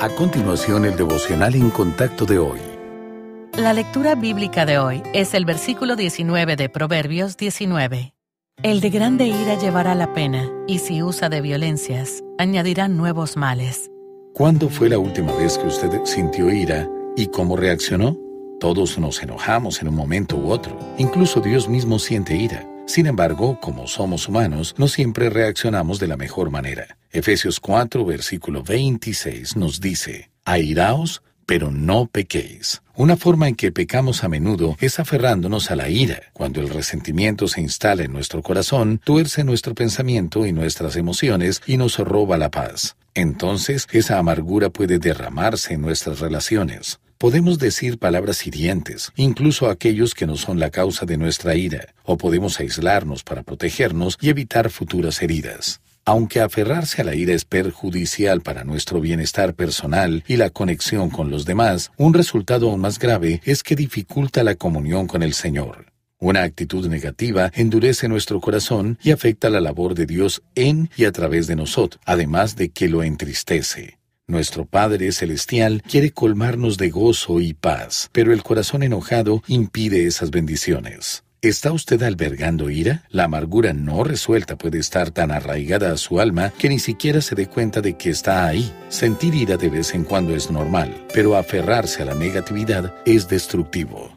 A continuación, el devocional en contacto de hoy. La lectura bíblica de hoy es el versículo 19 de Proverbios 19. El de grande ira llevará la pena, y si usa de violencias, añadirá nuevos males. ¿Cuándo fue la última vez que usted sintió ira y cómo reaccionó? Todos nos enojamos en un momento u otro. Incluso Dios mismo siente ira. Sin embargo, como somos humanos, no siempre reaccionamos de la mejor manera. Efesios 4, versículo 26 nos dice, Airaos, pero no pequéis. Una forma en que pecamos a menudo es aferrándonos a la ira. Cuando el resentimiento se instala en nuestro corazón, tuerce nuestro pensamiento y nuestras emociones y nos roba la paz. Entonces, esa amargura puede derramarse en nuestras relaciones. Podemos decir palabras hirientes, incluso aquellos que no son la causa de nuestra ira, o podemos aislarnos para protegernos y evitar futuras heridas. Aunque aferrarse a la ira es perjudicial para nuestro bienestar personal y la conexión con los demás, un resultado aún más grave es que dificulta la comunión con el Señor. Una actitud negativa endurece nuestro corazón y afecta la labor de Dios en y a través de nosotros, además de que lo entristece. Nuestro Padre Celestial quiere colmarnos de gozo y paz, pero el corazón enojado impide esas bendiciones. ¿Está usted albergando ira? La amargura no resuelta puede estar tan arraigada a su alma que ni siquiera se dé cuenta de que está ahí. Sentir ira de vez en cuando es normal, pero aferrarse a la negatividad es destructivo.